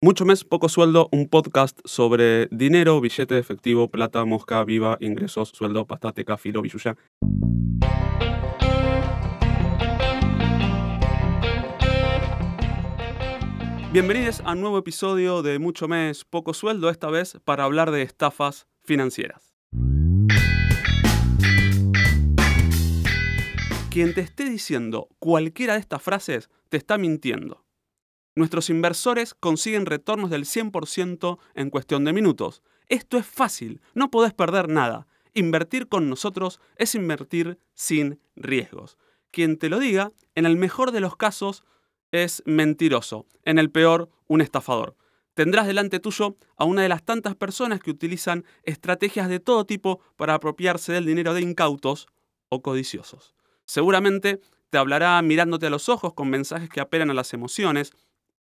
Mucho mes, poco sueldo, un podcast sobre dinero, billete de efectivo, plata, mosca, viva, ingresos, sueldo, pastateca, filo, billuya. Bienvenidos a un nuevo episodio de Mucho mes, poco sueldo, esta vez para hablar de estafas financieras. Quien te esté diciendo cualquiera de estas frases te está mintiendo. Nuestros inversores consiguen retornos del 100% en cuestión de minutos. Esto es fácil, no podés perder nada. Invertir con nosotros es invertir sin riesgos. Quien te lo diga, en el mejor de los casos, es mentiroso, en el peor, un estafador. Tendrás delante tuyo a una de las tantas personas que utilizan estrategias de todo tipo para apropiarse del dinero de incautos o codiciosos. Seguramente te hablará mirándote a los ojos con mensajes que apelan a las emociones,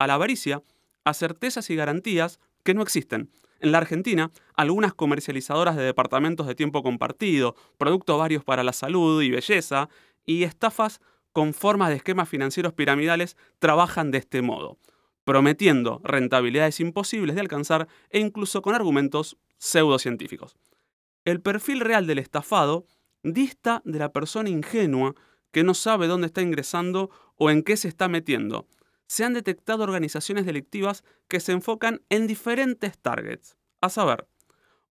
a la avaricia, a certezas y garantías que no existen. En la Argentina, algunas comercializadoras de departamentos de tiempo compartido, productos varios para la salud y belleza, y estafas con formas de esquemas financieros piramidales trabajan de este modo, prometiendo rentabilidades imposibles de alcanzar e incluso con argumentos pseudocientíficos. El perfil real del estafado dista de la persona ingenua que no sabe dónde está ingresando o en qué se está metiendo, se han detectado organizaciones delictivas que se enfocan en diferentes targets, a saber,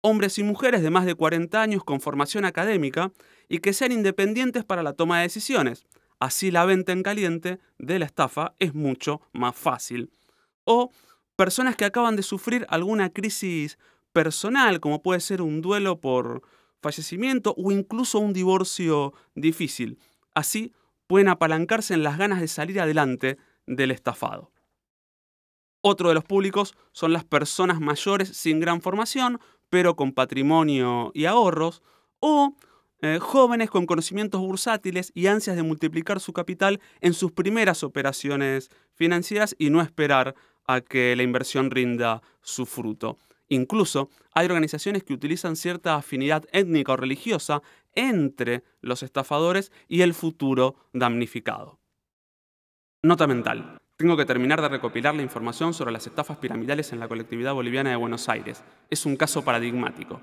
hombres y mujeres de más de 40 años con formación académica y que sean independientes para la toma de decisiones. Así la venta en caliente de la estafa es mucho más fácil. O personas que acaban de sufrir alguna crisis personal, como puede ser un duelo por fallecimiento o incluso un divorcio difícil. Así pueden apalancarse en las ganas de salir adelante del estafado. Otro de los públicos son las personas mayores sin gran formación, pero con patrimonio y ahorros, o eh, jóvenes con conocimientos bursátiles y ansias de multiplicar su capital en sus primeras operaciones financieras y no esperar a que la inversión rinda su fruto. Incluso hay organizaciones que utilizan cierta afinidad étnica o religiosa entre los estafadores y el futuro damnificado. Nota mental. Tengo que terminar de recopilar la información sobre las estafas piramidales en la colectividad boliviana de Buenos Aires. Es un caso paradigmático.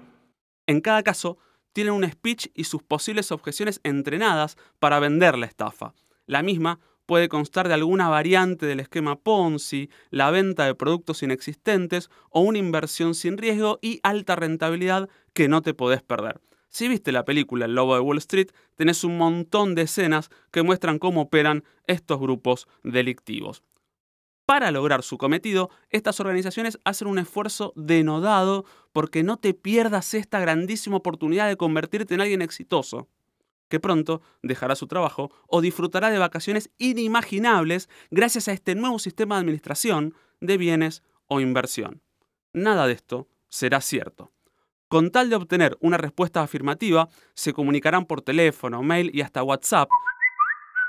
En cada caso, tienen un speech y sus posibles objeciones entrenadas para vender la estafa. La misma puede constar de alguna variante del esquema Ponzi, la venta de productos inexistentes o una inversión sin riesgo y alta rentabilidad que no te podés perder. Si viste la película El Lobo de Wall Street, tenés un montón de escenas que muestran cómo operan estos grupos delictivos. Para lograr su cometido, estas organizaciones hacen un esfuerzo denodado porque no te pierdas esta grandísima oportunidad de convertirte en alguien exitoso, que pronto dejará su trabajo o disfrutará de vacaciones inimaginables gracias a este nuevo sistema de administración de bienes o inversión. Nada de esto será cierto. Con tal de obtener una respuesta afirmativa, se comunicarán por teléfono, mail y hasta WhatsApp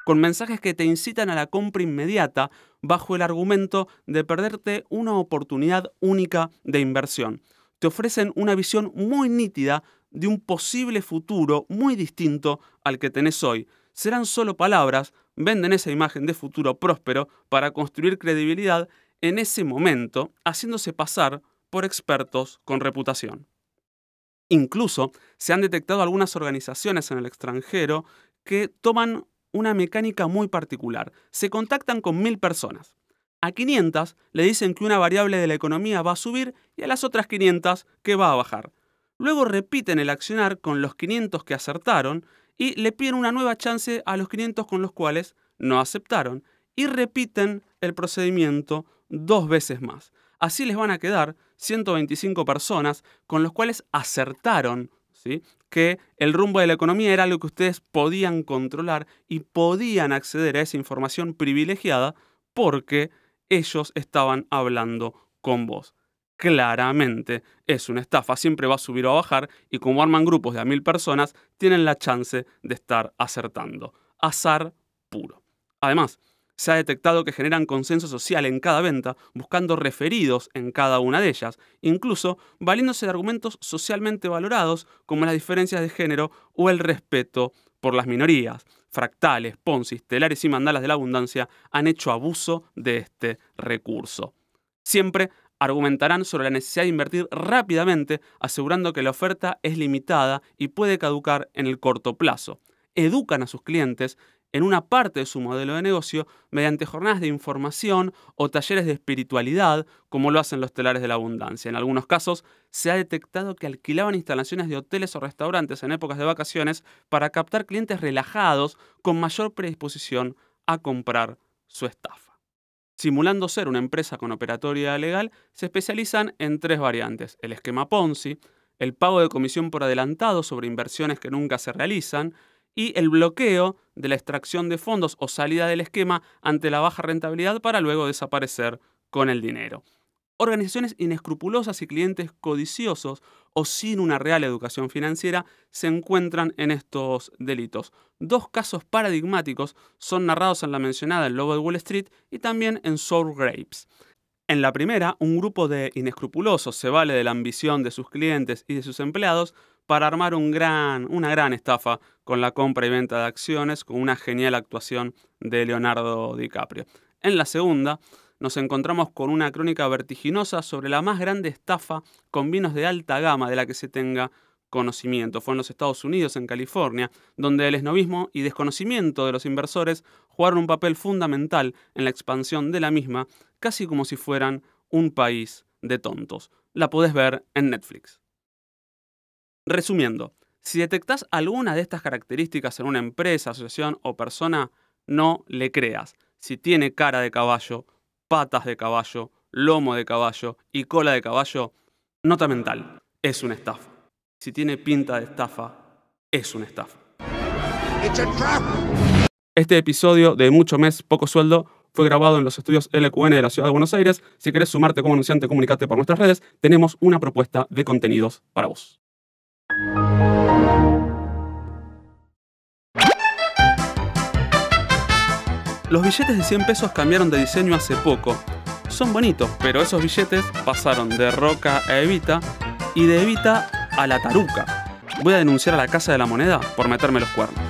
con mensajes que te incitan a la compra inmediata bajo el argumento de perderte una oportunidad única de inversión. Te ofrecen una visión muy nítida de un posible futuro muy distinto al que tenés hoy. Serán solo palabras, venden esa imagen de futuro próspero para construir credibilidad en ese momento, haciéndose pasar por expertos con reputación. Incluso se han detectado algunas organizaciones en el extranjero que toman una mecánica muy particular. Se contactan con mil personas. A 500 le dicen que una variable de la economía va a subir y a las otras 500 que va a bajar. Luego repiten el accionar con los 500 que acertaron y le piden una nueva chance a los 500 con los cuales no aceptaron y repiten el procedimiento dos veces más. Así les van a quedar 125 personas con los cuales acertaron ¿sí? que el rumbo de la economía era algo que ustedes podían controlar y podían acceder a esa información privilegiada porque ellos estaban hablando con vos. Claramente es una estafa, siempre va a subir o a bajar y como arman grupos de a mil personas, tienen la chance de estar acertando. Azar puro. Además, se ha detectado que generan consenso social en cada venta, buscando referidos en cada una de ellas, incluso valiéndose de argumentos socialmente valorados como las diferencias de género o el respeto por las minorías. Fractales, Ponzi, telares y mandalas de la abundancia han hecho abuso de este recurso. Siempre argumentarán sobre la necesidad de invertir rápidamente, asegurando que la oferta es limitada y puede caducar en el corto plazo. Educan a sus clientes en una parte de su modelo de negocio mediante jornadas de información o talleres de espiritualidad, como lo hacen los telares de la abundancia. En algunos casos se ha detectado que alquilaban instalaciones de hoteles o restaurantes en épocas de vacaciones para captar clientes relajados con mayor predisposición a comprar su estafa. Simulando ser una empresa con operatoria legal, se especializan en tres variantes. El esquema Ponzi, el pago de comisión por adelantado sobre inversiones que nunca se realizan, y el bloqueo de la extracción de fondos o salida del esquema ante la baja rentabilidad para luego desaparecer con el dinero. Organizaciones inescrupulosas y clientes codiciosos o sin una real educación financiera se encuentran en estos delitos. Dos casos paradigmáticos son narrados en la mencionada El Lobo de Wall Street y también en Sour Grapes. En la primera, un grupo de inescrupulosos se vale de la ambición de sus clientes y de sus empleados para armar una gran estafa con la compra y venta de acciones, con una genial actuación de Leonardo DiCaprio. En la segunda, nos encontramos con una crónica vertiginosa sobre la más grande estafa con vinos de alta gama de la que se tenga conocimiento. Fue en los Estados Unidos, en California, donde el esnovismo y desconocimiento de los inversores jugaron un papel fundamental en la expansión de la misma, casi como si fueran un país de tontos. La podés ver en Netflix. Resumiendo, si detectas alguna de estas características en una empresa, asociación o persona, no le creas. Si tiene cara de caballo, patas de caballo, lomo de caballo y cola de caballo, nota mental, es una estafa. Si tiene pinta de estafa, es una estafa. Este episodio de Mucho Mes, Poco Sueldo fue grabado en los estudios LQN de la Ciudad de Buenos Aires. Si querés sumarte como anunciante, comunicate por nuestras redes. Tenemos una propuesta de contenidos para vos. Los billetes de 100 pesos cambiaron de diseño hace poco. Son bonitos, pero esos billetes pasaron de Roca a Evita y de Evita a la Taruca. Voy a denunciar a la Casa de la Moneda por meterme los cuernos.